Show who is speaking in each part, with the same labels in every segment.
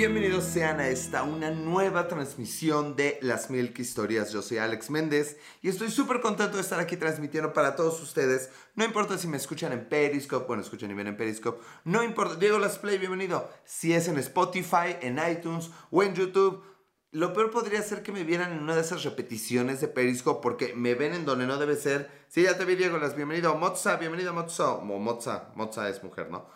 Speaker 1: Bienvenidos sean a esta una nueva transmisión de Las Milk Historias. Yo soy Alex Méndez y estoy súper contento de estar aquí transmitiendo para todos ustedes. No importa si me escuchan en Periscope, bueno, escuchan y ven en Periscope, no importa. Diego Las Play, bienvenido. Si es en Spotify, en iTunes o en YouTube. Lo peor podría ser que me vieran en una de esas repeticiones de Periscope porque me ven en donde no debe ser. Sí, ya te vi, Diego, las bienvenido. Mozza, bienvenido, Mozza. O Mozza, Mozza es mujer, ¿no?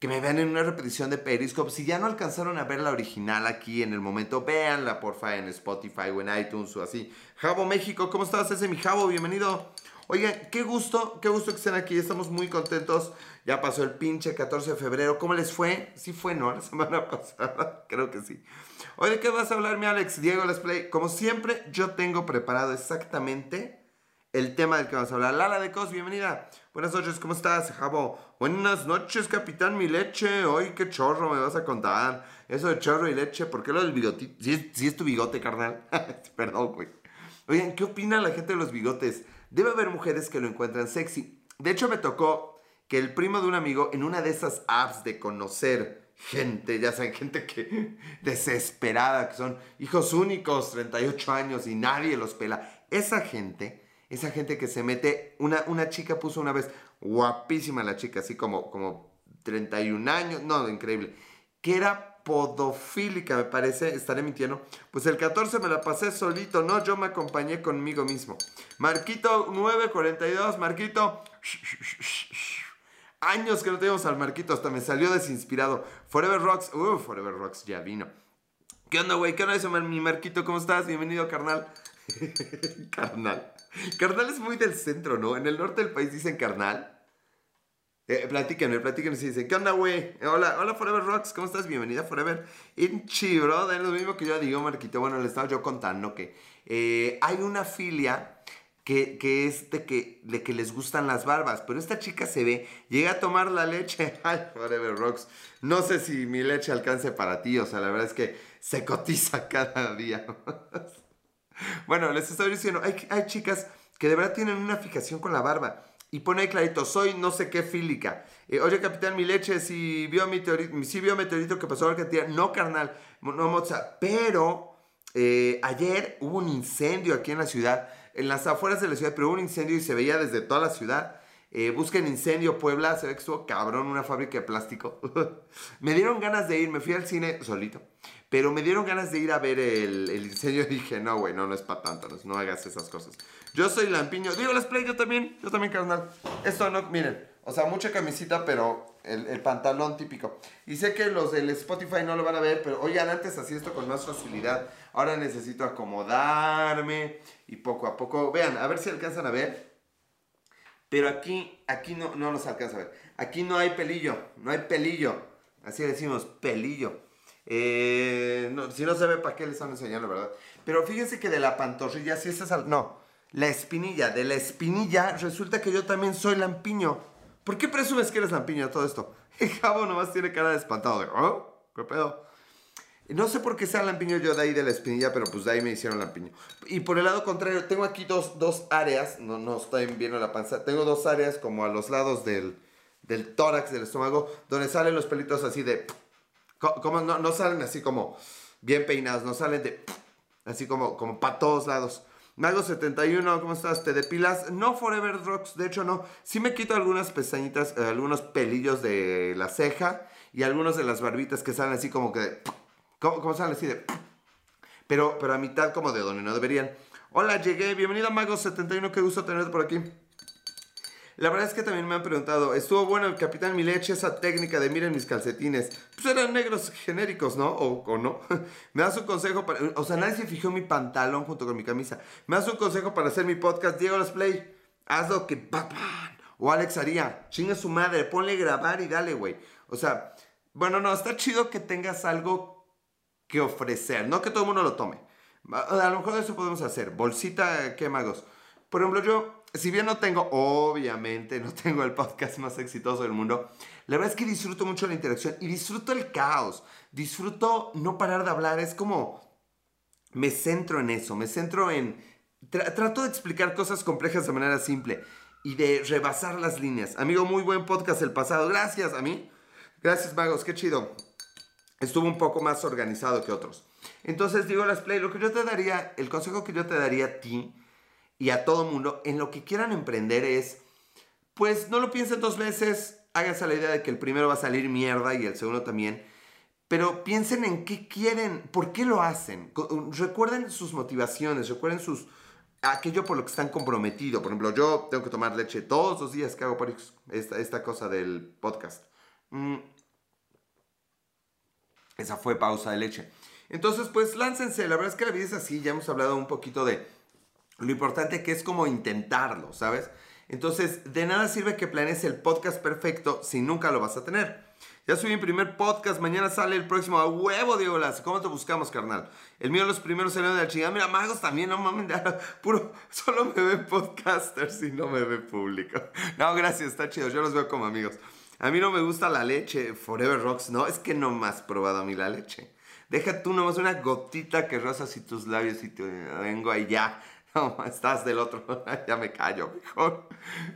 Speaker 1: Que me vean en una repetición de Periscope. Si ya no alcanzaron a ver la original aquí en el momento, véanla, porfa, en Spotify o en iTunes o así. Jabo México, ¿cómo estás? Ese mi Jabo, bienvenido. Oigan, qué gusto, qué gusto que estén aquí. Estamos muy contentos. Ya pasó el pinche 14 de febrero. ¿Cómo les fue? Sí fue, ¿no? La semana pasada. Creo que sí. Oye, ¿de qué vas a hablar, mi Alex? Diego Let's Play. Como siempre, yo tengo preparado exactamente el tema del que vamos a hablar. Lala de Cos, bienvenida. Buenas noches, ¿cómo estás, Jabo? Buenas noches, capitán, mi leche. Hoy, qué chorro me vas a contar. Eso de chorro y leche, ¿por qué lo del bigotito? Si es, es tu bigote, carnal. Perdón, güey. Oigan, ¿qué opina la gente de los bigotes? Debe haber mujeres que lo encuentran sexy. De hecho, me tocó que el primo de un amigo en una de esas apps de conocer gente, ya saben, gente que desesperada, que son hijos únicos, 38 años y nadie los pela. Esa gente, esa gente que se mete, una, una chica puso una vez, guapísima la chica, así como, como 31 años, no, increíble, que era podofílica, me parece, estaré mintiendo. Pues el 14 me la pasé solito, no, yo me acompañé conmigo mismo. Marquito 942, Marquito. Años que no teníamos al Marquito, hasta me salió desinspirado. Forever Rocks, uh, Forever Rocks ya vino. ¿Qué onda, güey? ¿Qué onda eso, mi Marquito? ¿Cómo estás? Bienvenido, carnal. carnal. Carnal es muy del centro, ¿no? En el norte del país dicen carnal. Eh, platíquenme, platíquenme si dicen, ¿qué onda, güey? Hola, hola Forever Rocks, ¿cómo estás? Bienvenida Forever. Inchi, bro, es lo mismo que yo digo, Marquito. Bueno, le estaba yo contando que eh, hay una filia que, que, es de que, de que les gustan las barbas, pero esta chica se ve, llega a tomar la leche. Ay, Forever Rocks. No sé si mi leche alcance para ti, o sea, la verdad es que se cotiza cada día. Bueno, les estoy diciendo, hay, hay chicas que de verdad tienen una fijación con la barba. Y pone ahí clarito, soy no sé qué fílica. Eh, oye, capitán, mi leche, si vio, meteorito, si vio meteorito que pasó a Argentina. No, carnal, no, moza. Pero eh, ayer hubo un incendio aquí en la ciudad, en las afueras de la ciudad, pero hubo un incendio y se veía desde toda la ciudad. Eh, busquen incendio Puebla, se ve que estuvo cabrón, una fábrica de plástico. me dieron ganas de ir, me fui al cine solito, pero me dieron ganas de ir a ver el, el incendio y dije, no, güey, no, no es para tanto, no, hagas esas cosas. Yo soy lampiño. Digo, les play, yo también. Yo también, carnal. Esto no, miren. O sea, mucha camisita, pero el, el, pantalón típico. Y sé que los del Spotify no lo van a ver, pero oigan, antes hacía esto con más facilidad. Ahora necesito acomodarme y poco a poco. Vean, a ver si alcanzan a ver. Pero aquí, aquí no, no nos alcanza a ver. Aquí no hay pelillo, no hay pelillo. Así decimos, pelillo. Eh, si no se ve, ¿para qué les están enseñando, verdad? Pero fíjense que de la pantorrilla, si esa es... No, la espinilla. De la espinilla resulta que yo también soy lampiño. ¿Por qué presumes que eres lampiño todo esto? El jabo nomás tiene cara de espantado. De, ¿Oh? ¿Qué pedo? No sé por qué sea lampiño yo de ahí de la espinilla, pero pues de ahí me hicieron lampiño. Y por el lado contrario, tengo aquí dos, dos áreas, no, no estoy viendo la panza, tengo dos áreas como a los lados del, del tórax, del estómago, donde salen los pelitos así de... Como no, salen así como bien peinados, no salen de... Así como, como para todos lados. Mago71, ¿cómo estás? ¿Te depilas? No Forever Rocks, de hecho no. Sí me quito algunas pestañitas, eh, algunos pelillos de la ceja y algunos de las barbitas que salen así como que... ¿Cómo, salen así de...? Pero, pero a mitad como de donde no deberían. Hola, llegué. Bienvenido a Mago71, qué gusto tenerte por aquí. La verdad es que también me han preguntado, estuvo bueno el Capitán Mileche, esa técnica de miren mis calcetines. Pues eran negros genéricos, ¿no? O, no. me das un consejo para... O sea, nadie se fijó mi pantalón junto con mi camisa. Me das un consejo para hacer mi podcast, Diego Las Play. Haz lo que... O Alex haría. Chinga su madre, ponle grabar y dale, güey. O sea, bueno, no, está chido que tengas algo que ofrecer. No que todo el mundo lo tome. A lo mejor eso podemos hacer. Bolsita, ¿qué magos? Por ejemplo, yo si bien no tengo, obviamente, no tengo el podcast más exitoso del mundo, la verdad es que disfruto mucho la interacción y disfruto el caos. Disfruto no parar de hablar. Es como, me centro en eso, me centro en, trato de explicar cosas complejas de manera simple y de rebasar las líneas. Amigo, muy buen podcast el pasado. Gracias a mí. Gracias, magos, qué chido. estuvo un poco más organizado que otros. Entonces digo las play, lo que yo te daría, el consejo que yo te daría a ti y a todo mundo en lo que quieran emprender es, pues no lo piensen dos veces, háganse la idea de que el primero va a salir mierda y el segundo también, pero piensen en qué quieren, por qué lo hacen, recuerden sus motivaciones, recuerden sus aquello por lo que están comprometidos. Por ejemplo, yo tengo que tomar leche todos los días que hago esta, esta cosa del podcast. Mm. Esa fue pausa de leche. Entonces, pues láncense. La verdad es que la vida es así. Ya hemos hablado un poquito de lo importante que es como intentarlo, ¿sabes? Entonces, de nada sirve que planees el podcast perfecto si nunca lo vas a tener. Ya subí mi primer podcast, mañana sale el próximo. A huevo, Diego Las. ¿Cómo te buscamos, carnal? El mío, los primeros salieron de la chingada. Mira, magos también, no mames, puro. Solo me ven podcasters y no me ve público. No, gracias, está chido. Yo los veo como amigos. A mí no me gusta la leche, Forever Rocks, no, es que no me has probado a mí la leche. Deja tú nomás una gotita que rozas y tus labios y te vengo ya. No, estás del otro. ya me callo, mejor.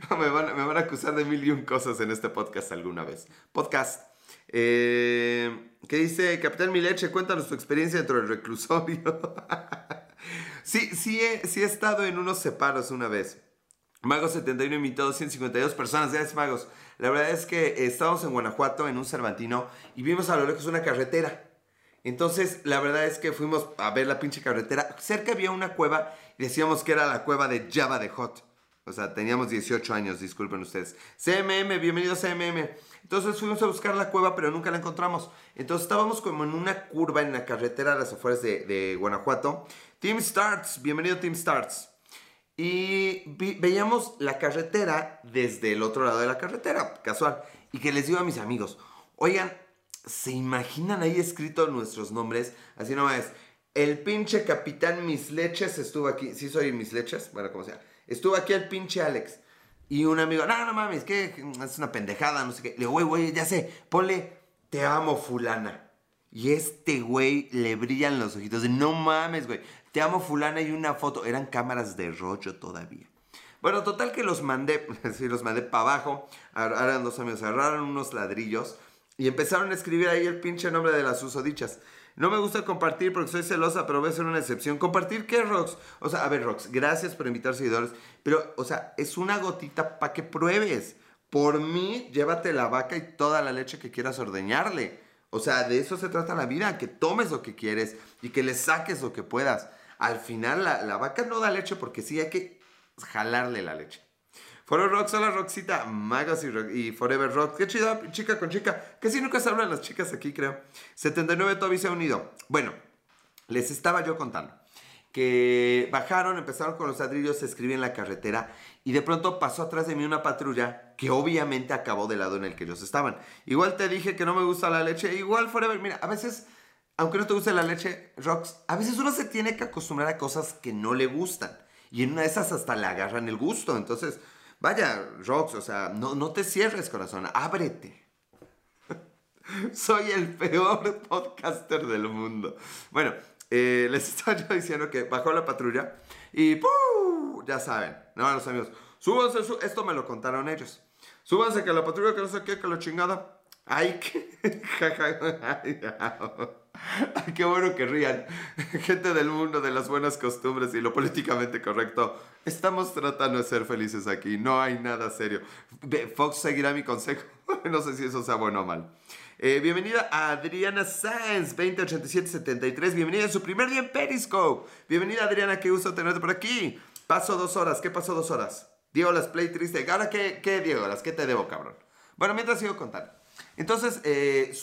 Speaker 1: me, van, a acusar de mil y un cosas en este podcast alguna vez. Podcast. Eh, ¿Qué dice Capitán Mileche? Cuéntanos tu experiencia dentro del reclusorio. sí, sí he, sí he estado en unos separos una vez. Magos 71 invitó 252 personas. Gracias, Magos. La verdad es que estábamos en Guanajuato, en un Cervantino, y vimos a lo lejos una carretera. Entonces, la verdad es que fuimos a ver la pinche carretera. Cerca había una cueva decíamos que era la cueva de Java de Hot. O sea, teníamos 18 años, disculpen ustedes. CMM, bienvenido CMM. Entonces fuimos a buscar la cueva, pero nunca la encontramos. Entonces estábamos como en una curva en la carretera a las afueras de, Guanajuato. Team Starts, bienvenido Team Starts. Y veíamos la carretera desde el otro lado de la carretera, casual. Y que les digo a mis amigos, oigan, ¿se imaginan ahí escrito nuestros nombres? Así nomás, el pinche capitán Mis Leches estuvo aquí. ¿Sí soy Mis Leches? Bueno, como sea. Estuvo aquí el pinche Alex. Y un amigo, no, no mames, que es una pendejada, no sé qué. Le digo, güey, güey, ya sé, ponle, te amo, fulana. Y este güey le brillan los ojitos de, no mames, güey, te amo, fulana, y una foto. Eran cámaras de rollo todavía. Bueno, total que los mandé, sí, los mandé para abajo. Eran dos amigos, agarraron unos ladrillos y empezaron a escribir ahí el pinche nombre de las usodichas. No me gusta compartir porque soy celosa, pero voy a ser una excepción. ¿Compartir qué, Rox? O sea, a ver, Rox, gracias por invitar seguidores, pero, o sea, es una gotita para que pruebes. Por mí, llévate la vaca y toda la leche que quieras ordeñarle. O sea, de eso se trata la vida, que tomes lo que quieres y que le saques lo que puedas. Al final, la, la vaca no da leche porque sí hay que jalarle la leche. Forever Rock, hola Roxita, Magas y, Forever Rock. Qué chida, chica con chica. Que si nunca se hablan las chicas aquí, creo. 79 Toby se ha unido. Bueno, les estaba yo contando que bajaron, empezaron con los ladrillos, se escribían en la carretera y de pronto pasó atrás de mí una patrulla que obviamente acabó del lado en el que ellos estaban. Igual te dije que no me gusta la leche, igual Forever, mira, a veces, aunque no te guste la leche, Rox, a veces uno se tiene que acostumbrar a cosas que no le gustan. Y en una de esas hasta le agarran el gusto. Entonces, Vaya, Rox, o sea, no, no te cierres, corazón, ábrete. Soy el peor podcaster del mundo. Bueno, eh, les estaba yo diciendo que bajó la patrulla y ya saben, no, los amigos, súbanse, esto me lo contaron ellos. Súbanse que la patrulla que no sé qué, que la chingada. Ay, que... Qué bueno que rían. Gente del mundo de las buenas costumbres y lo políticamente correcto. Estamos tratando de ser felices aquí. No hay nada serio. Fox seguirá mi consejo. no sé si eso sea bueno o mal. Eh, bienvenida a Adriana Sáenz, 208773. Bienvenida en su primer día en Periscope. Bienvenida Adriana, qué gusto tenerte por aquí. Paso dos horas. ¿Qué pasó dos horas? Diego las play triste. ¿Ahora qué, qué Diego las? ¿Qué te debo, cabrón? Bueno, mientras sigo contando. Entonces, eh,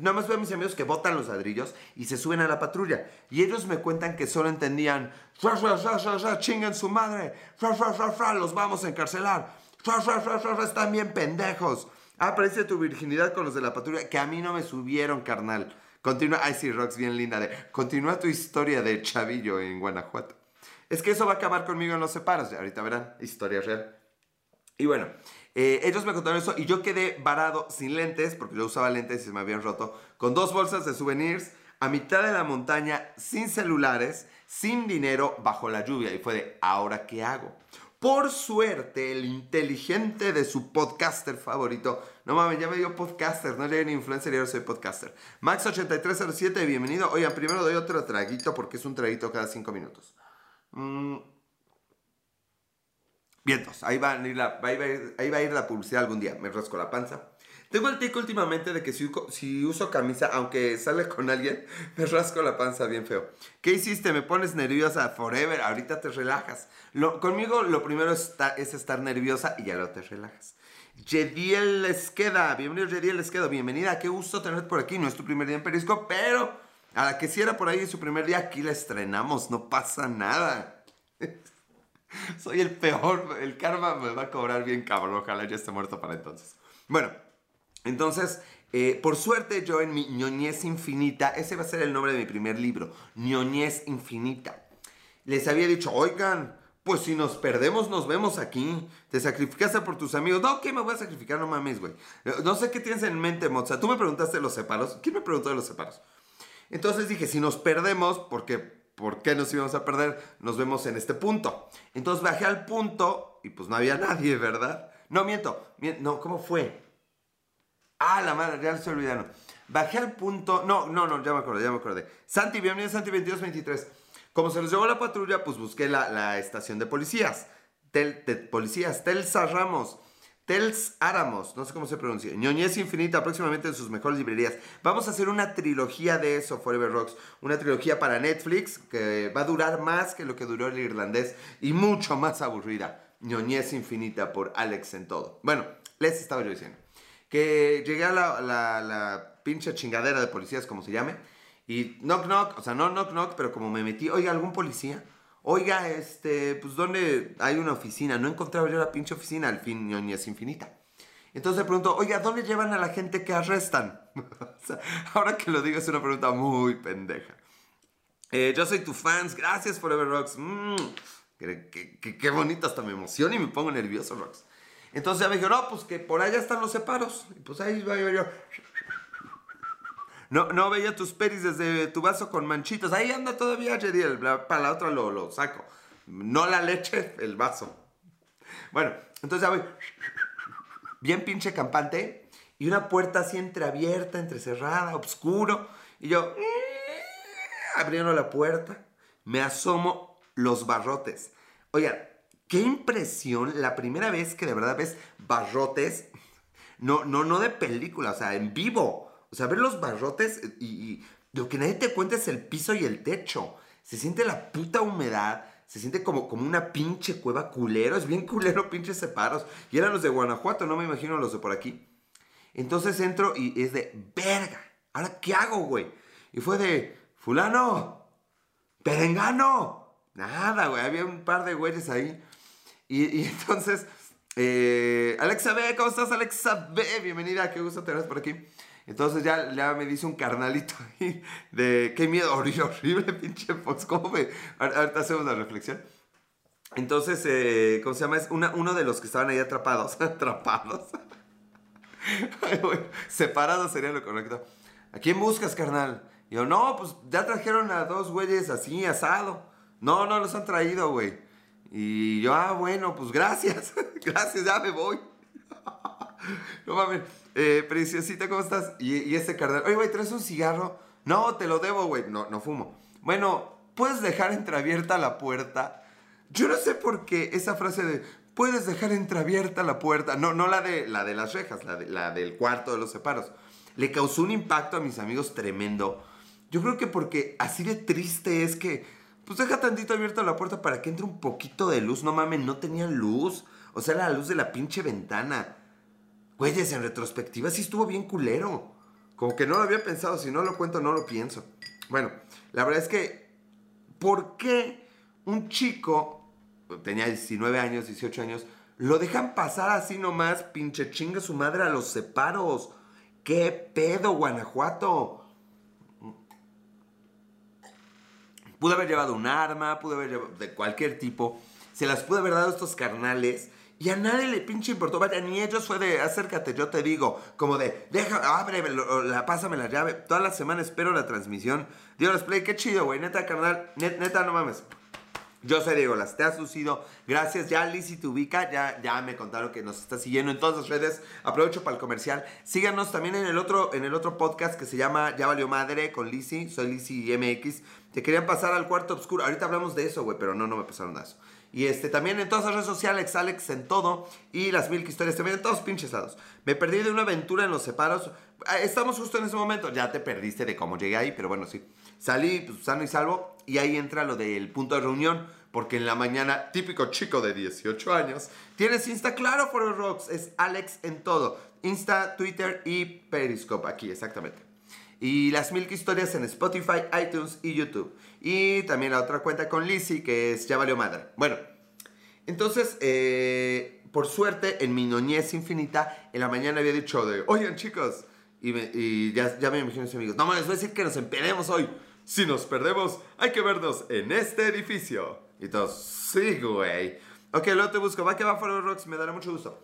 Speaker 1: nada más veo a mis amigos que botan los ladrillos y se suben a la patrulla. Y ellos me cuentan que solo entendían, fra, fra, fra, chingan su madre, los vamos a encarcelar, están bien pendejos. Aparece tu virginidad con los de la patrulla, que a mí no me subieron, carnal. Continúa, ay sí, Rox, bien linda, de, continúa tu historia de chavillo en Guanajuato. Es que eso va a acabar conmigo en los separos, ahorita verán, historia real. Y bueno, eh, ellos me contaron eso y yo quedé varado sin lentes, porque yo usaba lentes y se me habían roto, con dos bolsas de souvenirs, a mitad de la montaña, sin celulares, sin dinero, bajo la lluvia. Y fue de, ¿ahora qué hago? Por suerte, el inteligente de su podcaster favorito No mames, ya me dio podcaster. No llegué ni influencer y ahora soy podcaster. Max8307, bienvenido. Oigan, primero doy otro traguito porque es un traguito cada cinco minutos. Mm. Vientos, ahí va, ahí, va a ir, ahí va a ir la publicidad algún día. Me rasco la panza. Tengo el tic últimamente de que si, si, uso camisa, aunque sale con alguien, me rasco la panza bien feo. ¿Qué hiciste? Me pones nerviosa forever. Ahorita te relajas. Lo, conmigo lo primero está, es estar nerviosa y ya lo te relajas. Yediel Esqueda, bienvenido Yediel Esqueda, bienvenida, qué gusto tenerte por aquí, no es tu primer día en Perisco, pero a la que si era por ahí su primer día, aquí la estrenamos, no pasa nada. Soy el peor, el karma me va a cobrar bien cabrón, ojalá ya esté muerto para entonces. Bueno, entonces, eh, por suerte yo en mi ñoñez infinita, ese va a ser el nombre de mi primer libro, ñoñez infinita. Les había dicho, oigan, pues si nos perdemos, nos vemos aquí. Te sacrificaste por tus amigos. No, ¿qué me voy a sacrificar? No mames, güey. No sé qué tienes en mente, Moza. Tú me preguntaste de los separos. ¿Quién me preguntó de los separos? Entonces dije, si nos perdemos, porque, ¿por qué nos íbamos a perder? Nos vemos en este punto. Entonces bajé al punto y pues no había nadie, ¿verdad? No, miento. no, ¿cómo fue? Ah, la madre, ya estoy olvidando. Bajé al punto. No, no, no, ya me acordé, ya me acordé. Santi, bienvenido Santi 2223. Como se nos llevó la patrulla, pues busqué la, estación de policías. Tel, policías, Telsa Ramos. Tels Áramos, no sé cómo se pronuncia. Ñoñez Infinita, próximamente en sus mejores librerías. Vamos a hacer una trilogía de eso, Forever Rocks. Una trilogía para Netflix que va a durar más que lo que duró el irlandés y mucho más aburrida. Ñoñez Infinita por Alex en todo. Bueno, les estaba yo diciendo que llegué a la, la, pinche chingadera de policías, como se llame, y knock knock, o sea, no knock knock, pero como me metí, oiga, algún policía, oiga, este, pues ¿dónde hay una oficina? No encontraba yo la pinche oficina, al fin es infinita. Entonces le pregunto, oiga, ¿dónde llevan a la gente que arrestan? ahora que lo digo es una pregunta muy pendeja. Eh, yo soy tu fans, gracias Forever Rocks. Mm, qué, bonito, hasta me emociona y me pongo nervioso, Rocks. Entonces ya me dijo, no, pues que por allá están los separos. Y pues ahí va yo. No, no veía tus peris desde tu vaso con manchitas. Ahí anda todavía, Jediel. Para la otra lo, lo saco. No la leche, el vaso. Bueno, entonces ya voy. Bien pinche campante. Y una puerta así entreabierta, entrecerrada, oscuro. Y yo, mm", abriendo la puerta, me asomo los barrotes. Oigan, qué impresión la primera vez que de verdad ves barrotes, no, no, no de película, o sea, en vivo. O sea, ver los barrotes y, lo que nadie te cuenta es el piso y el techo. Se siente la puta humedad, se siente como, como una pinche cueva culero, es bien culero pinches separos. Y eran los de Guanajuato, no me imagino los de por aquí. Entonces entro y es de, verga, ¿ahora qué hago, güey? Y fue de, fulano, perengano. Nada, güey, había un par de güeyes ahí. Y, entonces, eh, Alexa B, ¿cómo estás, Alexa B? Bienvenida, qué gusto tenerte por aquí. Entonces ya, ya me dice un carnalito de qué miedo, horrible, pinche Fox, ¿cómo me...? Ahorita hacemos la reflexión. Entonces, eh, ¿cómo se llama? Es uno de los que estaban ahí atrapados. atrapados. separados sería lo correcto. ¿A quién buscas, carnal? Y yo, no, pues ya trajeron a dos güeyes así, asado. No, no los han traído, güey. Y yo, ah, bueno, pues gracias, gracias, ya me voy. no mames, eh, preciosita, ¿cómo estás? Y, y este carnal, oye, güey, ¿traes un cigarro? No, te lo debo, güey, no, no fumo. Bueno, ¿puedes dejar entreabierta la puerta? Yo no sé por qué esa frase de, puedes dejar entreabierta la puerta, no, no la de, la de las rejas, la, la del cuarto de los separos, le causó un impacto a mis amigos tremendo. Yo creo que porque así de triste es que pues deja tantito abierta la puerta para que entre un poquito de luz. No mames, no tenían luz. O sea, la luz de la pinche ventana. Güeyes, en retrospectiva sí estuvo bien culero. Como que no lo había pensado. Si no lo cuento, no lo pienso. Bueno, la verdad es que, ¿por qué un chico, tenía 19 años, 18 años, lo dejan pasar así nomás, pinche chinga su madre a los separos? ¿Qué pedo, Guanajuato? Pudo haber llevado un arma, pudo haber llevado de cualquier tipo. Se las pudo haber dado estos carnales. Y a nadie le pinche importó. Vaya, ni ellos fue de acércate, yo te digo. Como de, deja, abre, la, pásame la llave. Toda la semana espero la transmisión. Dios play, qué chido, güey. Neta, carnal. neta, no mames. Yo soy Diego Las, te has lucido. Gracias, ya Lizzy te ubica, ya, ya me contaron que nos está siguiendo en todas las redes. Aprovecho para el comercial. Síganos también en el otro, en el otro podcast que se llama Ya Valió Madre con Lizzy. Soy Lizzy MX. Te querían pasar al cuarto oscuro. Ahorita hablamos de eso, güey, pero no, no me pasaron a eso. Y este, también en todas las redes sociales, Alex en todo. Y las Milk Historias también en todos pinches lados. Me perdí de una aventura en los separos. Ah, Estamos justo en ese momento. Ya te perdiste de cómo llegué ahí, pero bueno, sí. Salí pues, sano y salvo. Y ahí entra lo del punto de reunión. Porque en la mañana, típico chico de 18 años, tienes Insta, claro, for Rocks. Es Alex en todo. Insta, Twitter y Periscope. Aquí, exactamente. Y las Milk Historias en Spotify, iTunes y YouTube. Y también la otra cuenta con Lizzy, que es Ya Valió Madre. Bueno, entonces, eh, por suerte, en mi noñez infinita, en la mañana había dicho de, oigan chicos, y, me- ya, ya me imagino a mis amigos, no mames, voy a decir que nos empedemos hoy. Si nos perdemos, hay que vernos en este edificio. Y todos, sí, güey. Ok, luego te busco, va que va for Rocks, me dará mucho gusto.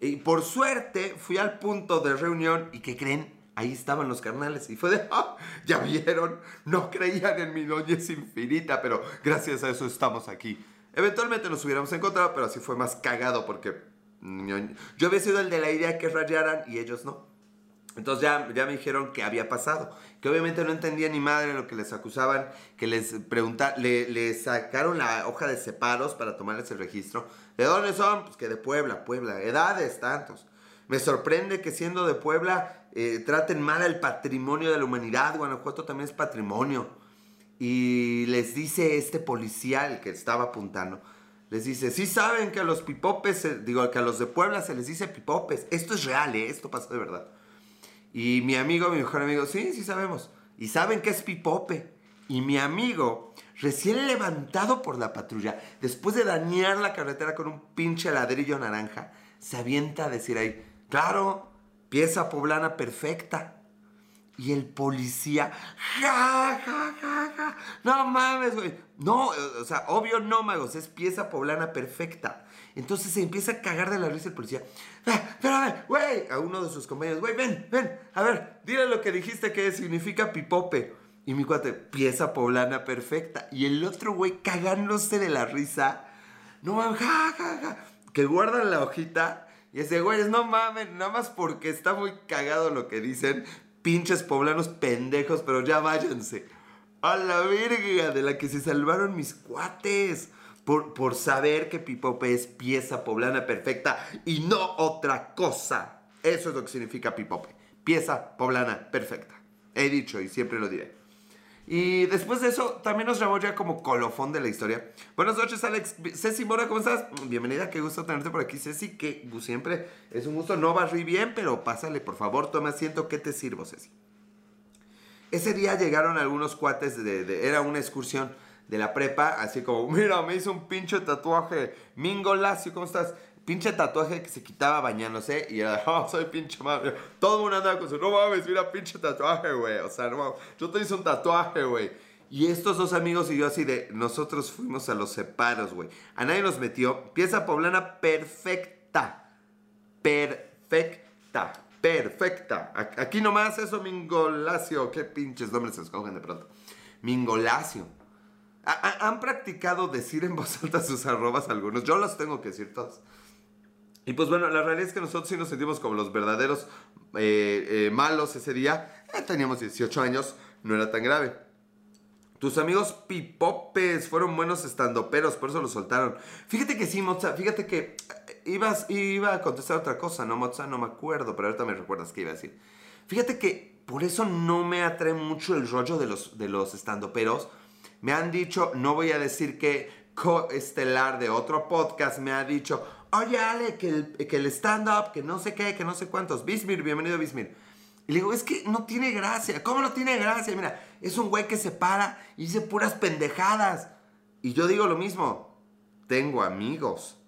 Speaker 1: Y por suerte, fui al punto de reunión y ¿qué creen? Ahí estaban los carnales y fue de, "Ah, ya vieron, no creían en mi noñez infinita, pero gracias a eso estamos aquí. Eventualmente nos hubiéramos encontrado, pero así fue más cagado porque yo había sido el de la idea que rayaran y ellos no. Entonces ya, ya me dijeron que había pasado, que obviamente no entendía ni madre lo que les acusaban, que les preguntaron, le, le sacaron la hoja de separos para tomarles el registro. ¿De dónde son? Pues que de Puebla, Puebla, edades tantos. Me sorprende que siendo de Puebla eh, traten mal al patrimonio de la humanidad, Guanajuato también es patrimonio. Y les dice este policía, el que estaba apuntando, les dice, sí saben que a los pipopes, digo, que a los de Puebla se les dice pipopes. Esto es real, ¿eh? esto pasó de verdad. Y mi amigo, mi mejor amigo, sí, sí sabemos. Y saben que es pipope. Y mi amigo, recién levantado por la patrulla, después de dañar la carretera con un pinche ladrillo naranja, se avienta a decir ahí, claro, pieza poblana perfecta. Y el policía, ja, ja, ja, ja. No mames, güey. No, o sea, obvio no, magos, es pieza poblana perfecta. Entonces se empieza a cagar de la risa el policía. "Ah, espérame, güey, a uno de sus compañeros, güey, ven, ven, a ver, dile lo que dijiste que significa pipope. Y mi cuate, pieza poblana perfecta. Y el otro güey cagándose de la risa. No mames, ja, ja, ja. Que guardan la hojita. Y ese güey, no mames, nada más porque está muy cagado lo que dicen. Pinches poblanos pendejos, pero ya váyanse. A la verga de la que se salvaron mis cuates. Por, por saber que Pipope es pieza poblana perfecta y no otra cosa. Eso es lo que significa Pipope. Pieza poblana perfecta. He dicho y siempre lo diré. Y después de eso, también nos llamó ya como colofón de la historia. Buenas noches, Alex. Ceci Mora, ¿cómo estás? Bienvenida, qué gusto tenerte por aquí, Ceci. Que siempre es un gusto. No barrí bien, pero pásale, por favor, toma asiento. ¿Qué te sirvo, Ceci? Ese día llegaron algunos cuates de, era una excursión de la prepa, así como, mira, me hizo un pinche tatuaje, Mingo Lacio, ¿cómo estás? Pinche tatuaje que se quitaba bañándose y era, oh, soy pinche madre. Todo el mundo andaba con su, no mames, mira, pinche tatuaje, güey. O sea, no mames, yo te hice un tatuaje, güey. Y estos dos amigos y yo así de, nosotros fuimos a los separos, güey. A nadie nos metió. Pieza poblana perfecta perfecta. Perfecta. Aquí nomás eso, Mingolacio. Qué pinches nombres se escogen de pronto. Mingolacio. Ha- ha- ¿Han practicado decir en voz alta sus arrobas algunos? Yo los tengo que decir todos. Y pues bueno, la realidad es que nosotros sí nos sentimos como los verdaderos eh, eh, malos ese día. Eh, teníamos 18 años, no era tan grave. Tus amigos pipopes fueron buenos estandoperos, por eso los soltaron. Fíjate que sí, Moza, fíjate que eh, ibas, iba a contestar otra cosa, ¿no, Moza? No me acuerdo, pero ahorita me recuerdas que iba a decir. Fíjate que por eso no me atrae mucho el rollo de los, de los estandoperos. Me han dicho, no voy a decir que coestelar de otro podcast me ha dicho, oye Ale, que el, que el stand-up, que no sé qué, que no sé cuántos. Bismir, bienvenido Bismir. Y le digo, es que no tiene gracia. ¿Cómo no tiene gracia? Mira, es un güey que se para y dice puras pendejadas. Y yo digo lo mismo. Tengo amigos.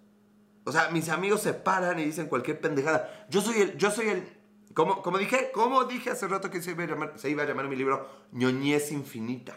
Speaker 1: O sea, mis amigos se paran y dicen cualquier pendejada. Yo soy el, yo soy el, como, como dije, como dije hace rato que se iba, a llamar, se iba a llamar mi libro, ñoñez infinita.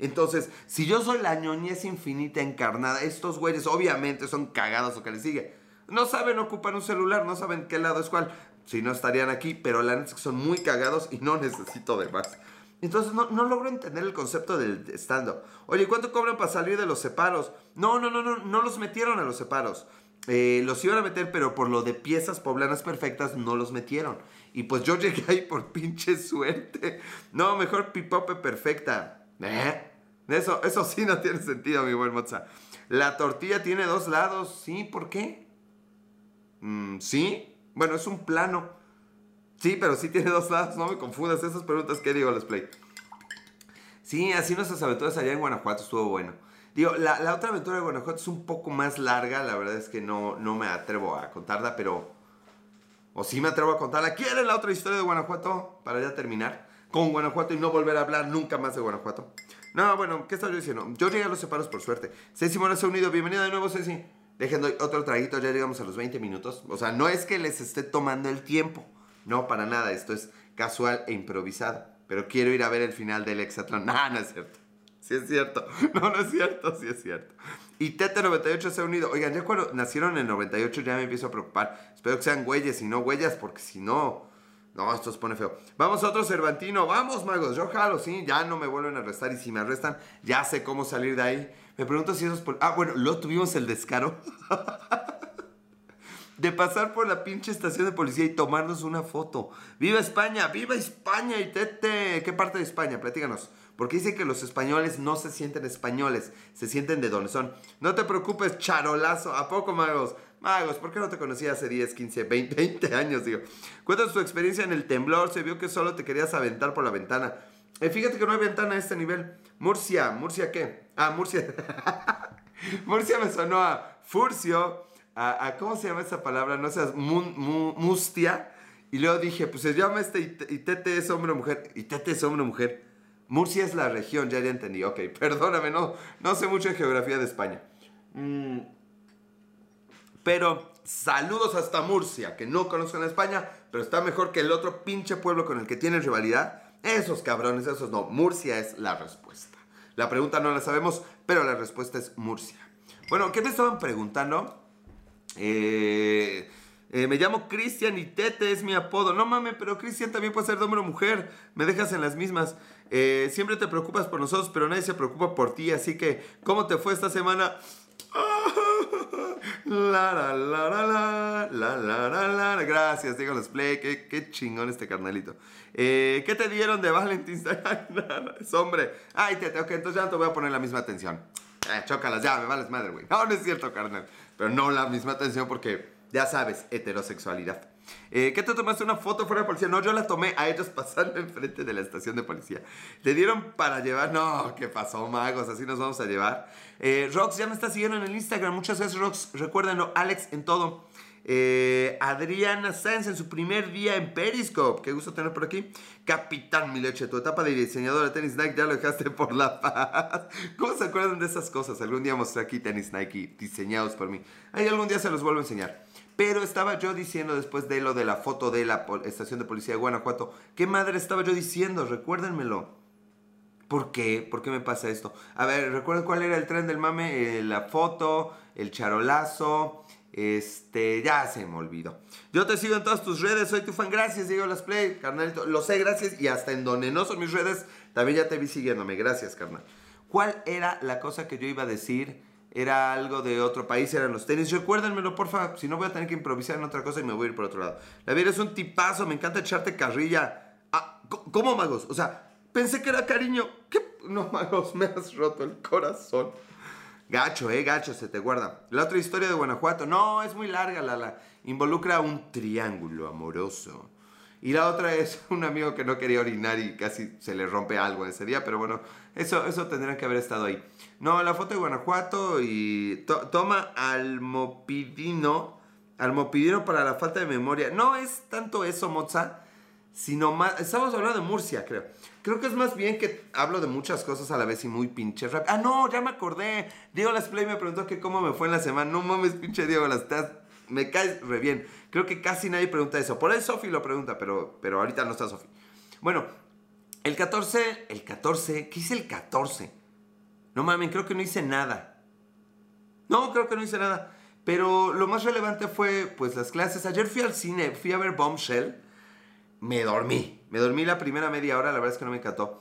Speaker 1: Entonces, si yo soy la ñoñez infinita encarnada, estos güeyes obviamente son cagados o que les sigue. No saben ocupar un celular, no saben qué lado es cuál. Si no estarían aquí, pero la neta es que son muy cagados y no necesito de más. Entonces no, logro entender el concepto del stand-up. Oye, ¿cuánto cobran para salir de los separos? No, no, no, no, no los metieron a los separos. Eh, los iban a meter, pero por lo de piezas poblanas perfectas no los metieron. Y pues yo llegué ahí por pinche suerte. No, mejor pipope perfecta. ¿Eh? Eso, eso sí no tiene sentido, mi buen moza. La tortilla tiene dos lados. ¿Sí? ¿Por qué? Mm, ¿Sí? Bueno, es un plano. Sí, pero sí tiene dos lados. No me confundas. Esas preguntas que digo, les play. Sí, así nuestras aventuras allá en Guanajuato estuvo bueno. Digo, la, la, otra aventura de Guanajuato es un poco más larga. La verdad es que no, no me atrevo a contarla, pero... O sí me atrevo a contarla. ¿Quieren la otra historia de Guanajuato? Para ya terminar. Con Guanajuato y no volver a hablar nunca más de Guanajuato. No, bueno, ¿qué estaba yo diciendo? Yo llegué a los separos por suerte. Ceci Moraza Unido, bienvenida de nuevo, Ceci. Dejen otro traguito, ya llegamos a los 20 minutos. O sea, no es que les esté tomando el tiempo. No, para nada. Esto es casual e improvisado. Pero quiero ir a ver el final del Hexatlón. No, no es cierto. Sí es cierto. No, no es cierto. Sí es cierto. Y Tete98 se ha unido. Oigan, ya cuando nacieron en el 98 ya me empiezo a preocupar. Espero que sean güeyes y no huellas, porque si no... No, esto se pone feo. Vamos a otro Cervantino. Vamos, magos. Yo jalo, sí. Ya no me vuelven a arrestar. Y si me arrestan, ya sé cómo salir de ahí. Me pregunto si eso es por... Ah, bueno, luego tuvimos el descaro. de pasar por la pinche estación de policía y tomarnos una foto. ¡Viva España! ¡Viva España! Y tete, ¿qué parte de España? Platícanos. Porque dicen que los españoles no se sienten españoles, se sienten de donde son. No te preocupes, charolazo. ¿A poco, magos? Magos, ¿por qué no te conocí hace 10, 15, 20, 20 años? Digo, cuéntanos tu experiencia en el temblor. Se vio que solo te querías aventar por la ventana. Eh, fíjate que no hay ventana a este nivel. Murcia, ¿Murcia qué? Ah, Murcia. Murcia me sonó a Furcio, a, ¿cómo se llama esa palabra? No seas, mustia. Y luego dije, pues se llama este y Tete es hombre o mujer. Y Tete es hombre o mujer. Murcia es la región, ya ya entendí. Ok, perdóname, no, no sé mucho de geografía de España. Mm. Pero saludos hasta Murcia, que no conozcan España, pero está mejor que el otro pinche pueblo con el que tienen rivalidad. Esos cabrones, esos no. Murcia es la respuesta. La pregunta no la sabemos, pero la respuesta es Murcia. Bueno, ¿qué me estaban preguntando? Eh, eh, me llamo Cristian y Tete es mi apodo. No mames, pero Cristian también puede ser hombre o mujer. Me dejas en las mismas. Eh, siempre te preocupas por nosotros, pero nadie se preocupa por ti. Así que, ¿cómo te fue esta semana? La, la, la, la, la, la, la, la, Gracias, digo los play. Qué, qué chingón este carnalito. Eh, ¿Qué te dieron de Valentine's es hombre. Ay, tete, ok, entonces ya no te voy a poner la misma atención. Eh, chócalas, ya, me vales madre, güey. No, no es cierto, carnal. Pero no la misma atención porque, ya sabes, heterosexualidad. Eh, ¿Qué te tomaste una foto fuera de policía? No, yo la tomé a ellos pasando enfrente de la estación de policía. Le dieron para llevar. No, ¿qué pasó, magos? Así nos vamos a llevar. Eh, Rox ya me está siguiendo en el Instagram. Muchas gracias, Rox. Recuérdenlo, Alex en todo. Eh, Adriana Sáenz en su primer día en Periscope. Qué gusto tener por aquí. Capitán Mileche, tu etapa de diseñador de tenis Nike ya lo dejaste por la paz. ¿Cómo se acuerdan de esas cosas? Algún día mostré aquí tenis Nike diseñados por mí. Ahí algún día se los vuelvo a enseñar. Pero estaba yo diciendo después de lo de la foto de la estación de policía de Guanajuato, ¿qué madre estaba yo diciendo? Recuérdenmelo. ¿Por qué? ¿Por qué me pasa esto? A ver, ¿recuerden cuál era el tren del mame? Eh, la foto, el charolazo, este, ya se me olvidó. Yo te sigo en todas tus redes, soy tu fan, gracias Diego Las Play, carnalito. Lo sé, gracias. Y hasta en donde no son mis redes, también ya te vi siguiéndome, gracias, carnal. ¿Cuál era la cosa que yo iba a decir? Era algo de otro país, eran los tenis. Recuérdenmelo, porfa, si no voy a tener que improvisar en otra cosa y me voy a ir por otro lado. La vida es un tipazo, me encanta echarte carrilla. Ah, ¿Cómo, magos? O sea, pensé que era cariño. ¿Qué? No, magos, me has roto el corazón. Gacho, eh, gacho, se te guarda. La otra historia de Guanajuato, no, es muy larga, la, la. Involucra un triángulo amoroso. Y la otra es un amigo que no quería orinar y casi se le rompe algo ese día, pero bueno, eso, eso tendrían que haber estado ahí. No, la foto de Guanajuato y toma almopidino, almopidino para la falta de memoria. No es tanto eso, Moza, sino más, estamos hablando de Murcia, creo. Creo que es más bien que hablo de muchas cosas a la vez y muy pinche rap. Ah, no, ya me acordé. Diego Las Play me preguntó que cómo me fue en la semana. No mames, pinche Diego Las me caes re bien. Creo que casi nadie pregunta eso. Por ahí Sofi lo pregunta, pero, pero ahorita no está Sofi. Bueno, el 14, el 14, ¿qué hice el 14? No mames, creo que no hice nada. No, creo que no hice nada. Pero lo más relevante fue, pues, las clases. Ayer fui al cine, fui a ver Bombshell. me dormí. Me dormí la primera media hora, la verdad es que no me encantó.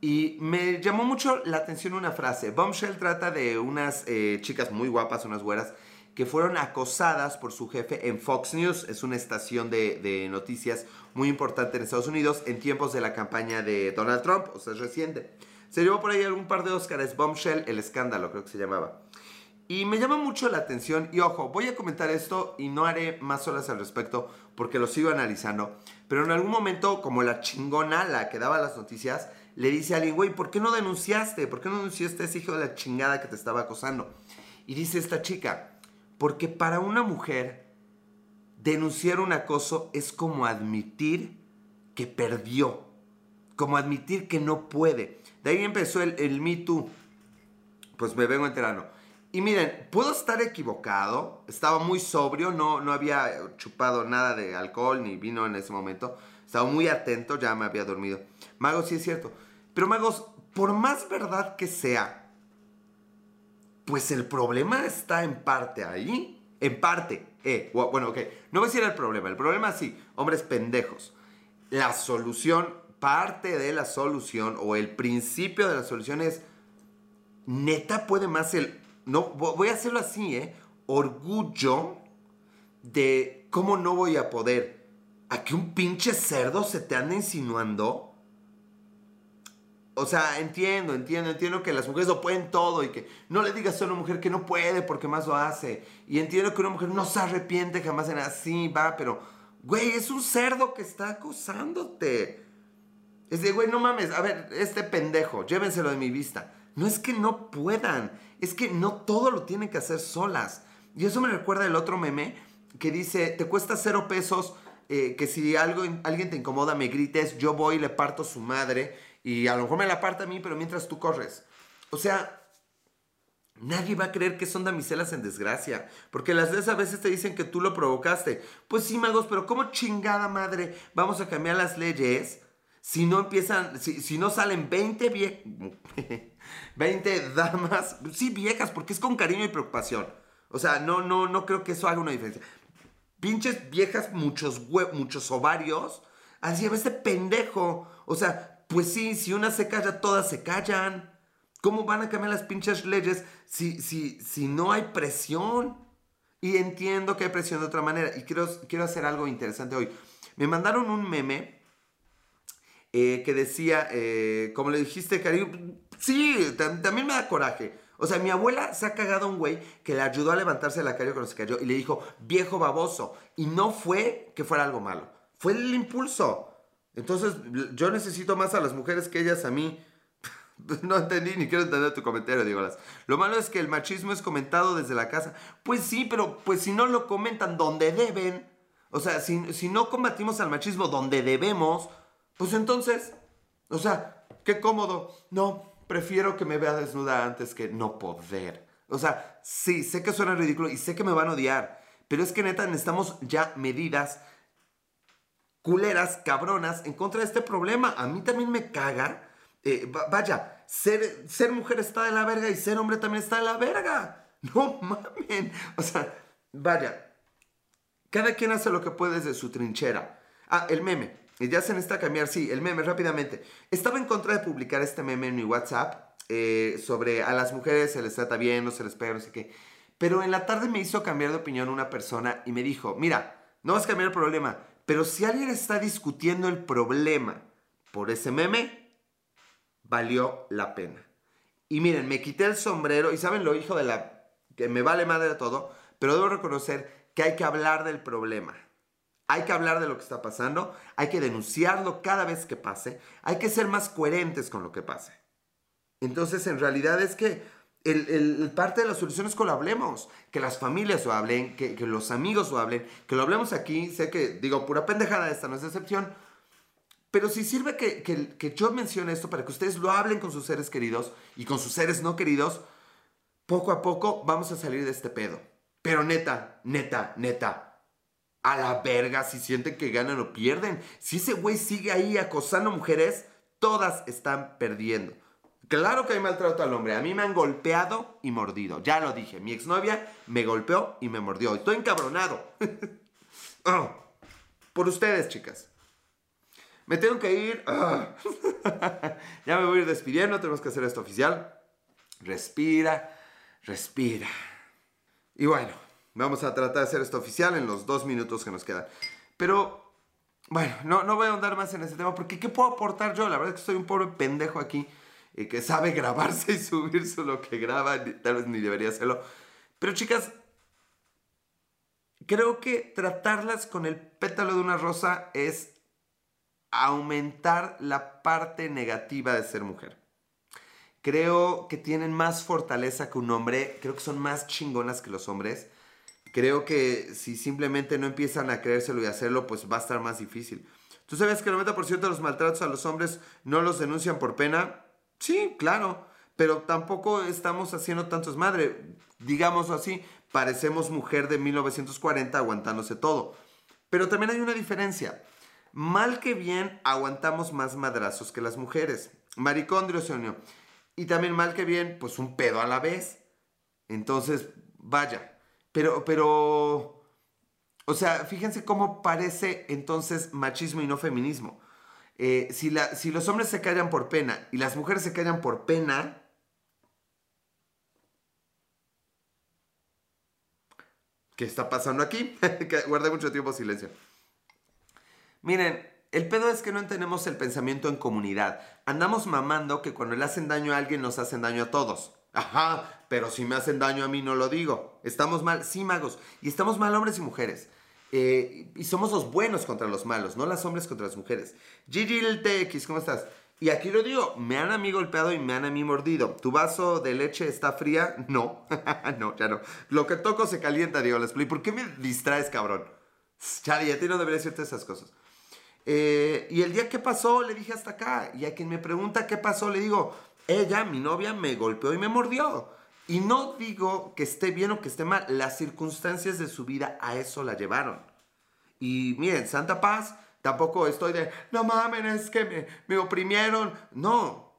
Speaker 1: Y me llamó mucho la atención una frase. Bombshell trata de unas eh, chicas muy guapas, unas güeras, que fueron acosadas por su jefe en Fox News. Es una estación de, de noticias muy importante en Estados Unidos en tiempos de la campaña de Donald Trump, o sea, es reciente. Se llevó por ahí algún par de Oscars, Bombshell, el escándalo, creo que se llamaba. Y me llama mucho la atención, y ojo, voy a comentar esto y no haré más olas al respecto porque lo sigo analizando, pero en algún momento, como la chingona, la que daba las noticias, le dice a alguien, güey, ¿por qué no denunciaste? ¿Por qué no denunciaste a ese hijo de la chingada que te estaba acosando? Y dice esta chica, porque para una mujer denunciar un acoso es como admitir que perdió, como admitir que no puede. De ahí empezó el, el Me Too. Pues me vengo enterando. Y miren, puedo estar equivocado, estaba muy sobrio, no, no había chupado nada de alcohol ni vino en ese momento, estaba muy atento, ya me había dormido. Magos, sí es cierto. Pero magos, por más verdad que sea, pues el problema está en parte ahí, en parte. Eh, bueno, ok, no voy a decir el problema, el problema sí, hombres pendejos. La solución, parte de la solución o el principio de la solución es, neta puede más el no, voy a hacerlo así, ¿eh? Orgullo de cómo no voy a poder. ¿A que un pinche cerdo se te anda insinuando? O sea, entiendo, entiendo, entiendo que las mujeres lo pueden todo y que no le digas a una mujer que no puede porque más lo hace. Y entiendo que una mujer no se arrepiente jamás en así, va, pero, güey, es un cerdo que está acosándote. Es de, güey, no mames, a ver, este pendejo, llévenselo de mi vista. No es que no puedan, es que no todo lo tienen que hacer solas. Y eso me recuerda el otro meme que dice, te cuesta cero pesos eh, que si algo, alguien te incomoda me grites, yo voy y le parto su madre y a lo mejor me la parta a mí, pero mientras tú corres. O sea, Nadie va a creer que son damiselas en desgracia, porque las veces a veces te dicen que tú lo provocaste. Pues sí, magos, pero ¿cómo chingada madre vamos a cambiar las leyes si no empiezan, si, si no salen 20 bien 20 damas, sí viejas, porque es con cariño y preocupación. O sea, no, no, no creo que eso haga una diferencia. Pinches viejas, muchos, muchos ovarios. Así, a este pendejo. O sea, pues sí, si una se calla, todas se callan. ¿Cómo van a cambiar las pinches leyes si, si, si no hay presión? Y entiendo que hay presión de otra manera. Y quiero, quiero hacer algo interesante hoy. Me mandaron un meme eh, que decía, eh, como le dijiste, cariño, Sí, también me da coraje. O sea, mi abuela se ha cagado a un güey que le ayudó a levantarse de la calle cuando se cayó y le dijo, viejo baboso. Y no fue que fuera algo malo, fue el impulso. Entonces, yo necesito más a las mujeres que ellas a mí. no entendí ni quiero entender tu comentario, Digolas. Lo malo es que el machismo es comentado desde la casa. Pues sí, pero pues si no lo comentan donde deben, o sea, si, si no combatimos al machismo donde debemos, pues entonces, o sea, qué cómodo. No, prefiero que me vea desnuda antes que no poder. O sea, sí, sé que suena ridículo y sé que me van a odiar, pero es que neta necesitamos ya medidas culeras, cabronas, en contra de este problema. A mí también me caga. Eh, vaya, ser, mujer está de la verga y ser hombre también está de la verga. No mamen. O sea, vaya, cada quien hace lo que puede desde su trinchera. Ah, el meme. Ya se necesita cambiar, sí, el meme, rápidamente. Estaba en contra de publicar este meme en mi WhatsApp eh, sobre a las mujeres se les trata bien, no se les pega, no sé qué. Pero en la tarde me hizo cambiar de opinión una persona y me dijo, mira, no vas a cambiar el problema, pero si alguien está discutiendo el problema por ese meme, valió la pena. Y miren, me quité el sombrero y saben lo hijo de la... que me vale madre todo, pero debo reconocer que hay que hablar del problema. Hay que hablar de lo que está pasando, hay que denunciarlo cada vez que pase, hay que ser más coherentes con lo que pase. Entonces, en realidad es que el, parte de la solución es que lo hablemos, que las familias lo hablen, que, los amigos lo hablen, que lo hablemos aquí. Sé que, digo, pura pendejada, esta no es excepción. Pero si sirve que, que yo mencione esto para que ustedes lo hablen con sus seres queridos y con sus seres no queridos, poco a poco vamos a salir de este pedo. Pero neta, neta, neta, a la verga si sienten que ganan o pierden. Si ese güey sigue ahí acosando mujeres, todas están perdiendo. Claro que hay maltrato al hombre. A mí me han golpeado y mordido. Ya lo dije. Mi exnovia me golpeó y me mordió. Estoy encabronado. Oh, por ustedes, chicas. Me tengo que ir. Ah. ya me voy a ir despidiendo, tenemos que hacer esto oficial. Respira, respira. Y bueno, vamos a tratar de hacer esto oficial en los dos minutos que nos quedan. Pero, bueno, no, no voy a ahondar más en ese tema porque ¿qué puedo aportar yo? La verdad es que soy un pobre pendejo aquí y que sabe grabarse y subirse lo que graba, tal vez ni debería hacerlo. Pero chicas, creo que tratarlas con el pétalo de una rosa es aumentar la parte negativa de ser mujer. Creo que tienen más fortaleza que un hombre, creo que son más chingonas que los hombres. Creo que si simplemente no empiezan a creérselo y hacerlo, pues va a estar más difícil. ¿Tú sabes que el 90% de los maltratos a los hombres no los denuncian por pena? Sí, claro, pero tampoco estamos haciendo tantos madre. Digámoslo así, parecemos mujer de 1940 aguantándose todo. Pero también hay una diferencia. Mal que bien aguantamos más madrazos que las mujeres. Maricondrio se unió. Y también mal que bien, pues un pedo a la vez. Entonces, vaya. Pero, pero, o sea, fíjense cómo parece entonces machismo y no feminismo. Eh, si, si los hombres se callan por pena y las mujeres se callan por pena, ¿qué está pasando aquí? Guardé mucho tiempo silencio. Miren, el pedo es que no entendemos el pensamiento en comunidad. Andamos mamando que cuando le hacen daño a alguien nos hacen daño a todos. Ajá, pero si me hacen daño a mí no lo digo. Estamos mal, sí, magos. Y estamos mal hombres y mujeres. Eh, y somos los buenos contra los malos, no las hombres contra las mujeres. Gigi TX, ¿cómo estás? Y aquí lo digo, me han a mí golpeado y me han a mí mordido. ¿Tu vaso de leche está fría? No, no, ya no. Lo que toco se calienta, digo, les ¿Por qué me distraes, cabrón? Charlie, a ti no debería decirte esas cosas. Eh, y el día que pasó, le dije hasta acá. Y a quien me pregunta qué pasó, le digo, ella, mi novia, me golpeó y me mordió. Y no digo que esté bien o que esté mal, las circunstancias de su vida a eso la llevaron. Y miren, Santa Paz, tampoco estoy de, no mames, es que me, me oprimieron. No,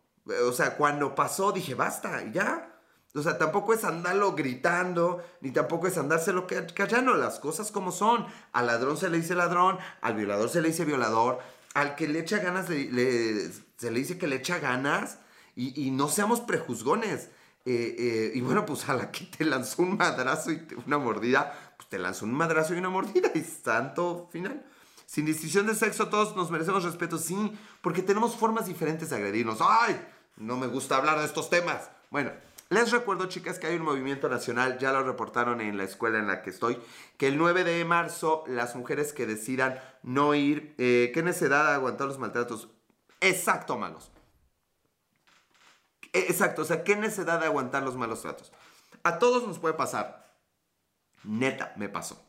Speaker 1: o sea, cuando pasó dije, basta, ya. O sea, tampoco es andarlo gritando, ni tampoco es andárselo callando, las cosas como son. Al ladrón se le dice ladrón, al violador se le dice violador, al que le echa ganas se le dice que le echa ganas y no seamos prejuzgones. Eh, eh, y bueno, pues a la que te lanzó un madrazo y una mordida, pues te lanzó un madrazo y una mordida y santo final. Sin distinción de sexo, todos nos merecemos respeto, sí, porque tenemos formas diferentes de agredirnos. ¡Ay! No me gusta hablar de estos temas. Bueno, les recuerdo, chicas, que hay un movimiento nacional, ya lo reportaron en la escuela en la que estoy, que el 9 de marzo las mujeres que decidan no ir, eh, ¿qué necesidad aguantar los maltratos? Exacto, malos. Eh, exacto, o sea, ¿qué necesidad de aguantar los malos tratos? A todos nos puede pasar. Neta, me pasó.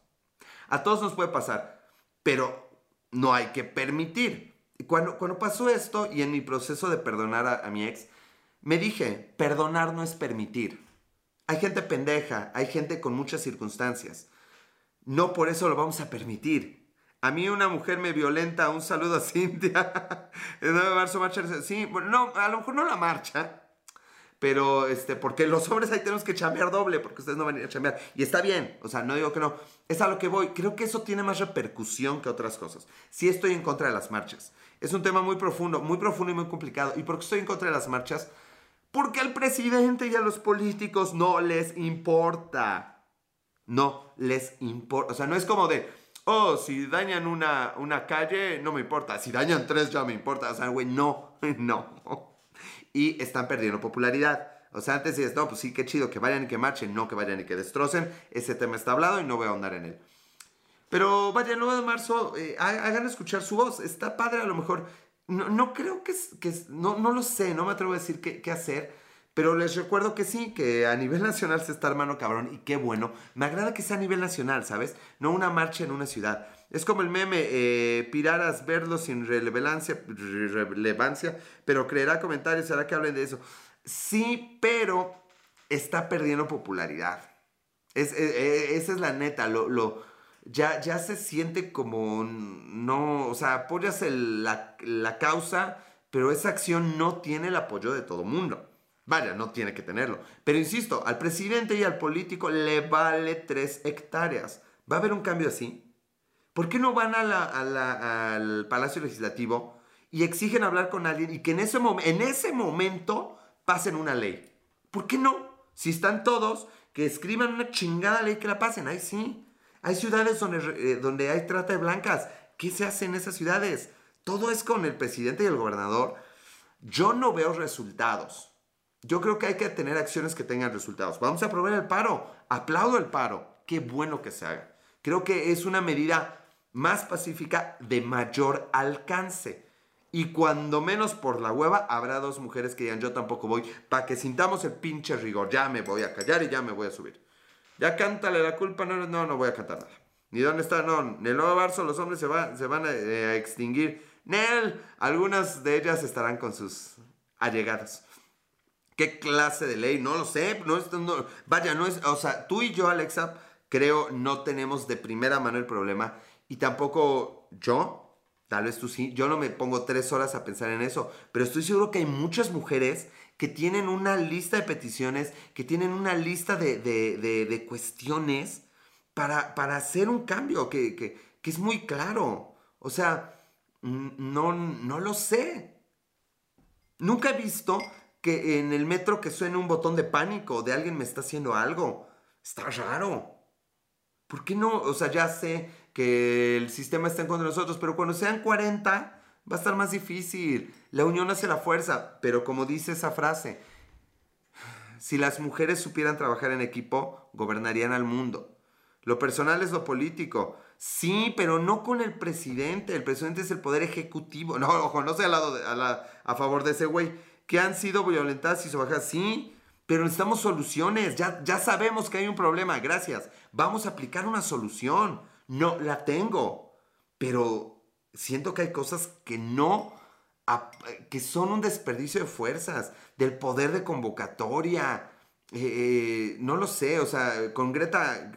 Speaker 1: A todos nos puede pasar, pero no hay que permitir. Cuando, cuando pasó esto y en mi proceso de perdonar a, mi ex, me dije, perdonar no es permitir. Hay gente pendeja, hay gente con muchas circunstancias. No por eso lo vamos a permitir. A mí una mujer me violenta, un saludo a Cintia. El 9 de marzo marcha. Sí, no, a lo mejor no la marcha, pero este, porque los hombres ahí tenemos que chambear doble, porque ustedes no van a ir a chambear. Y está bien, o sea, no digo que no. Es a lo que voy. Creo que eso tiene más repercusión que otras cosas. Sí estoy en contra de las marchas. Es un tema muy profundo, muy profundo y muy complicado. ¿Y por qué estoy en contra de las marchas? Porque al presidente y a los políticos no les importa. No les importa. O sea, no es como de, oh, si dañan una, una calle, no me importa. Si dañan tres, ya me importa. O sea, güey, no, no y están perdiendo popularidad. O sea, antes dices, no, pues sí, qué chido, que vayan y que marchen, no que vayan y que destrocen. Ese tema está hablado y no voy a ahondar en él. Pero vaya, el 9 de marzo, eh, hagan escuchar su voz. Está padre a lo mejor. No, no creo que, que no, no lo sé, no me atrevo a decir qué, qué hacer. Pero les recuerdo que sí, que a nivel nacional se está armando cabrón y qué bueno. Me agrada que sea a nivel nacional, ¿sabes? No una marcha en una ciudad. Es como el meme, eh, piraras verlo sin relevancia, relevancia, pero creerá comentarios, será que hablen de eso. Sí, pero está perdiendo popularidad. Es, e, e, esa es la neta, ya se siente como, no, o sea, apoyas la, la causa, pero esa acción no tiene el apoyo de todo mundo. Vaya, no tiene que tenerlo. Pero insisto, al presidente y al político le vale tres hectáreas. ¿Va a haber un cambio así? ¿Por qué no van al Palacio Legislativo y exigen hablar con alguien y que en ese, en ese momento pasen una ley. ¿Por qué no? Si están todos, que escriban una chingada ley que la pasen. Ahí sí. Hay ciudades donde, eh, donde hay trata de blancas. ¿Qué se hace en esas ciudades? Todo es con el presidente y el gobernador. Yo no veo resultados. Yo creo que hay que tener acciones que tengan resultados. Vamos a probar el paro. Aplaudo el paro. Qué bueno que se haga. Creo que es una medida más pacífica de mayor alcance. Y cuando menos por la hueva, habrá dos mujeres que digan yo tampoco voy, para que sintamos el pinche rigor. Ya me voy a callar y ya me voy a subir. Ya cántale la culpa, no, no, no voy a cantar nada. Ni dónde está, no, en el nuevo Barso los hombres se, se van eh, a, extinguir. Nel, algunas de ellas estarán con sus allegados. ¿Qué clase de ley? No lo sé. No, no, vaya, no es. O sea, tú y yo, Alexa, creo no tenemos de primera mano el problema. Y tampoco yo, Tal vez tú sí. Yo no me pongo tres horas a pensar en eso. Pero estoy seguro que hay muchas mujeres que tienen una lista de peticiones, que tienen una lista de, cuestiones para, para, hacer un cambio que, que, es muy claro. O sea, no, no lo sé. Nunca he visto que en el metro que suene un botón de pánico de alguien me está haciendo algo. Está raro. ¿Por qué no? O sea, ya sé que el sistema está en contra de nosotros, pero cuando sean 40 va a estar más difícil. La unión hace la fuerza, pero como dice esa frase, si las mujeres supieran trabajar en equipo, gobernarían al mundo. Lo personal es lo político. Sí, pero no con el presidente. El presidente es el poder ejecutivo. No, ojo, no sé al lado a, a, favor de ese güey. Que han sido violentadas y sobajadas. Sí, pero necesitamos soluciones. Ya, ya sabemos que hay un problema. Gracias. Vamos a aplicar una solución. No, la tengo. Pero siento que hay cosas que no, que son un desperdicio de fuerzas, del poder de convocatoria. Eh, eh, no lo sé, o sea, con Greta,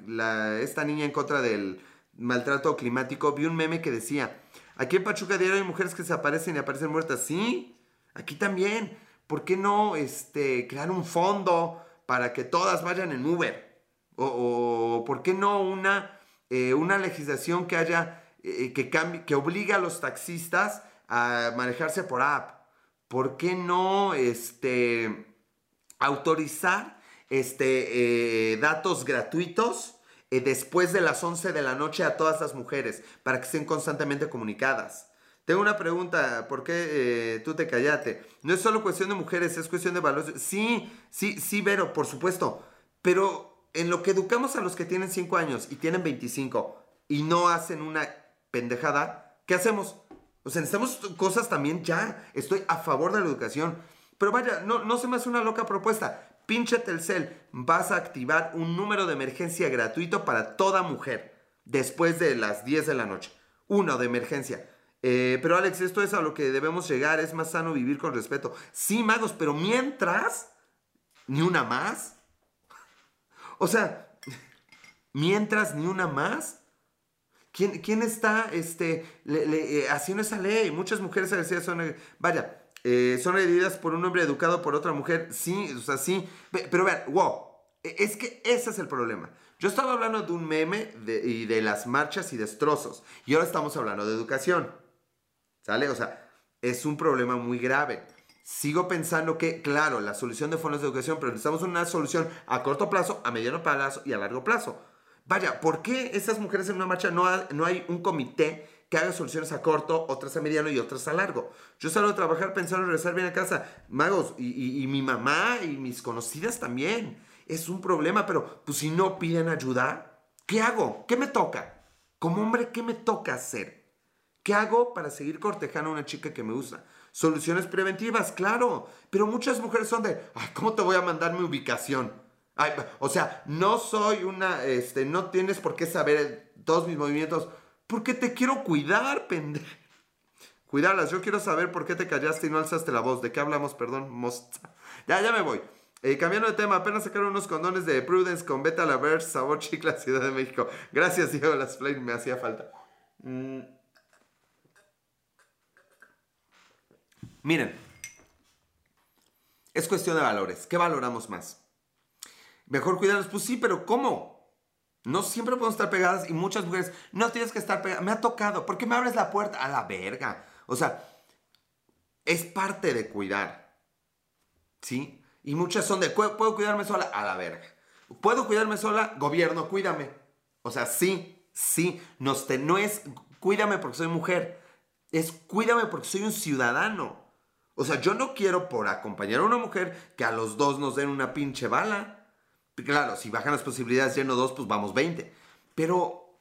Speaker 1: esta niña en contra del maltrato climático, vi un meme que decía, aquí en Pachuca diario hay mujeres que se aparecen y aparecen muertas. Sí, aquí también. ¿Por qué no este, crear un fondo para que todas vayan en Uber? O, ¿por qué no una, eh, una legislación que haya, eh, que, cambie, que obligue a los taxistas a manejarse por app? ¿Por qué no este, autorizar este, eh, datos gratuitos después de las 11 de la noche a todas las mujeres para que estén constantemente comunicadas? Tengo una pregunta, ¿por qué tú te callaste? No es solo cuestión de mujeres, es cuestión de valores. Sí, sí, sí, Vero, por supuesto. Pero en lo que educamos a los que tienen 5 años y tienen 25 y no hacen una pendejada, ¿qué hacemos? O sea, necesitamos cosas también ya. Estoy a favor de la educación. Pero vaya, no, no se me hace una loca propuesta. Pinche Telcel, vas a activar un número de emergencia gratuito para toda mujer después de las 10 de la noche. Uno de emergencia. Eh, pero Alex, esto es a lo que debemos llegar. Es más sano vivir con respeto. Sí, magos, pero mientras, ni una más. O sea, mientras ni una más. ¿Quién, quién está este, eh, haciendo esa ley? Muchas mujeres se son, vaya, eh, son heridas por un hombre educado por otra mujer. Sí, o sea, sí. Pero vean, wow, e, es que ese es el problema. Yo estaba hablando de un meme y de las marchas y destrozos. Y ahora estamos hablando de educación. ¿Sale? O sea, es un problema muy grave sigo pensando que, claro, la solución de fondos de educación, pero necesitamos una solución a corto plazo, a mediano plazo y a largo plazo. Vaya, ¿por qué estas mujeres en una marcha no, no hay un comité que haga soluciones a corto, otras a mediano y otras a largo? Yo salgo a trabajar pensando en regresar bien a casa. Magos, y, mi mamá y mis conocidas también. Es un problema, pero pues si no piden ayuda, ¿qué hago? ¿Qué me toca? Como hombre, ¿qué me toca hacer? ¿Qué hago para seguir cortejando a una chica que me gusta? Soluciones preventivas, claro. Pero muchas mujeres son de, ¿cómo te voy a mandar mi ubicación? o sea, no soy una, este, no tienes por qué saber todos mis movimientos, porque te quiero cuidar, pendejo. Cuidarlas, yo quiero saber por qué te callaste y no alzaste la voz. ¿De qué hablamos? Perdón, mosta. Ya, ya me voy. Eh, cambiando de tema, apenas sacaron unos condones de Prudence con Beta La sabor chicla, Ciudad de México. Gracias, Diego Las Flame, me hacía falta. Mm. Miren, es cuestión de valores. ¿Qué valoramos más? Mejor cuidarlos. Pues sí, pero ¿cómo? No siempre podemos estar pegadas y muchas mujeres, no tienes que estar pegadas. Me ha tocado. ¿Por qué me abres la puerta? A la verga. O sea, es parte de cuidar. ¿Sí? Y muchas son de, ¿puedo cuidarme sola? A la verga. ¿Puedo cuidarme sola? Gobierno, cuídame. O sea, sí, sí. No, no es cuídame porque soy mujer. Es cuídame porque soy un ciudadano. O sea, yo no quiero por acompañar a una mujer que a los dos nos den una pinche bala. Claro, si bajan las posibilidades lleno dos, pues vamos 20. Pero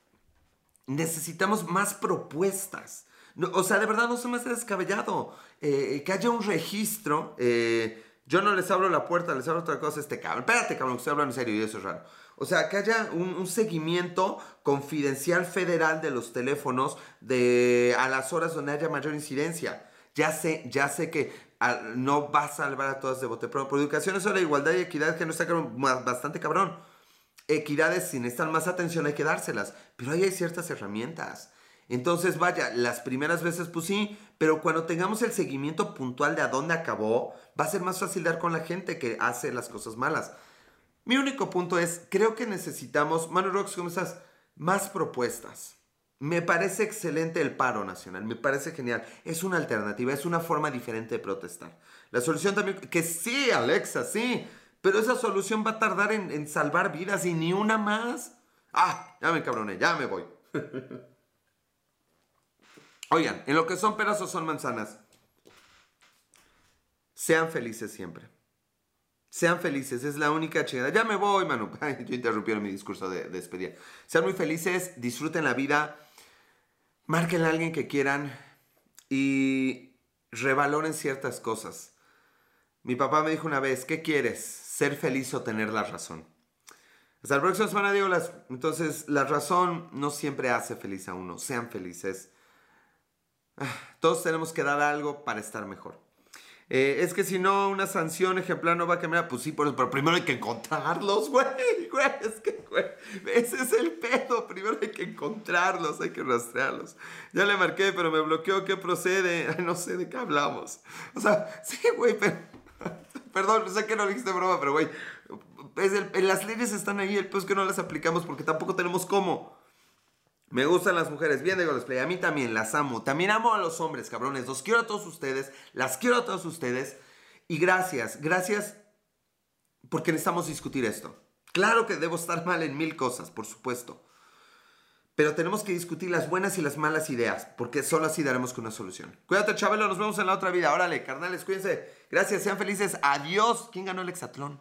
Speaker 1: necesitamos más propuestas. o sea, de verdad no se me hace descabellado. Eh, que haya un registro. Eh, yo no les abro la puerta, les abro otra cosa este cabrón. Espérate, cabrón, que estoy hablando en serio y eso es raro. O sea, que haya un, seguimiento confidencial federal de los teléfonos de, a las horas donde haya mayor incidencia. Ya sé, ya sé que no va a salvar a todas de bote Pero Por educación eso la igualdad y equidad que no está bastante cabrón. Equidades, si necesitan más atención hay que dárselas. Pero ahí hay ciertas herramientas. Entonces, vaya, las primeras veces pues sí, pero cuando tengamos el seguimiento puntual de a dónde acabó, va a ser más fácil dar con la gente que hace las cosas malas. Mi único punto es, creo que necesitamos, Manu Rox, ¿cómo estás? Más propuestas. Me parece excelente el paro nacional, me parece genial. Es una alternativa, es una forma diferente de protestar. La solución también, que sí, Alexa, sí, pero esa solución va a tardar en, salvar vidas y ni una más. Ah, ya me cabroné, ya me voy. Oigan, en lo que son pedazos son manzanas. Sean felices siempre. Sean felices, es la única chingada. Ya me voy, mano. yo interrumpí mi discurso de, despedida. Sean muy felices, disfruten la vida, marquen a alguien que quieran y revaloren ciertas cosas. Mi papá me dijo una vez, ¿qué quieres? ¿Ser feliz o tener la razón? Hasta la próxima semana, digo. Entonces, la razón no siempre hace feliz a uno. Sean felices. Ah, todos tenemos que dar algo para estar mejor. Eh, es que si no, una sanción ejemplar no va a cambiar. Pues sí, pero, primero hay que encontrarlos, güey. Güey, es que, güey, ese es el pedo. Primero hay que encontrarlos, hay que rastrearlos. Ya le marqué, pero me bloqueó. ¿Qué procede? No sé de qué hablamos. O sea, sí, güey, pero. Perdón, sé que no dijiste broma, pero, güey. las leyes están ahí, el peor es que no las aplicamos porque tampoco tenemos cómo. Me gustan las mujeres, bien de Play. A mí también las amo. También amo a los hombres, cabrones. Los quiero a todos ustedes. Las quiero a todos ustedes. Y gracias, gracias porque necesitamos discutir esto. Claro que debo estar mal en mil cosas, por supuesto. Pero tenemos que discutir las buenas y las malas ideas, porque solo así daremos con una solución. Cuídate, Chabelo, nos vemos en la otra vida. Órale, carnales, cuídense. Gracias, sean felices. Adiós. ¿Quién ganó el hexatlón?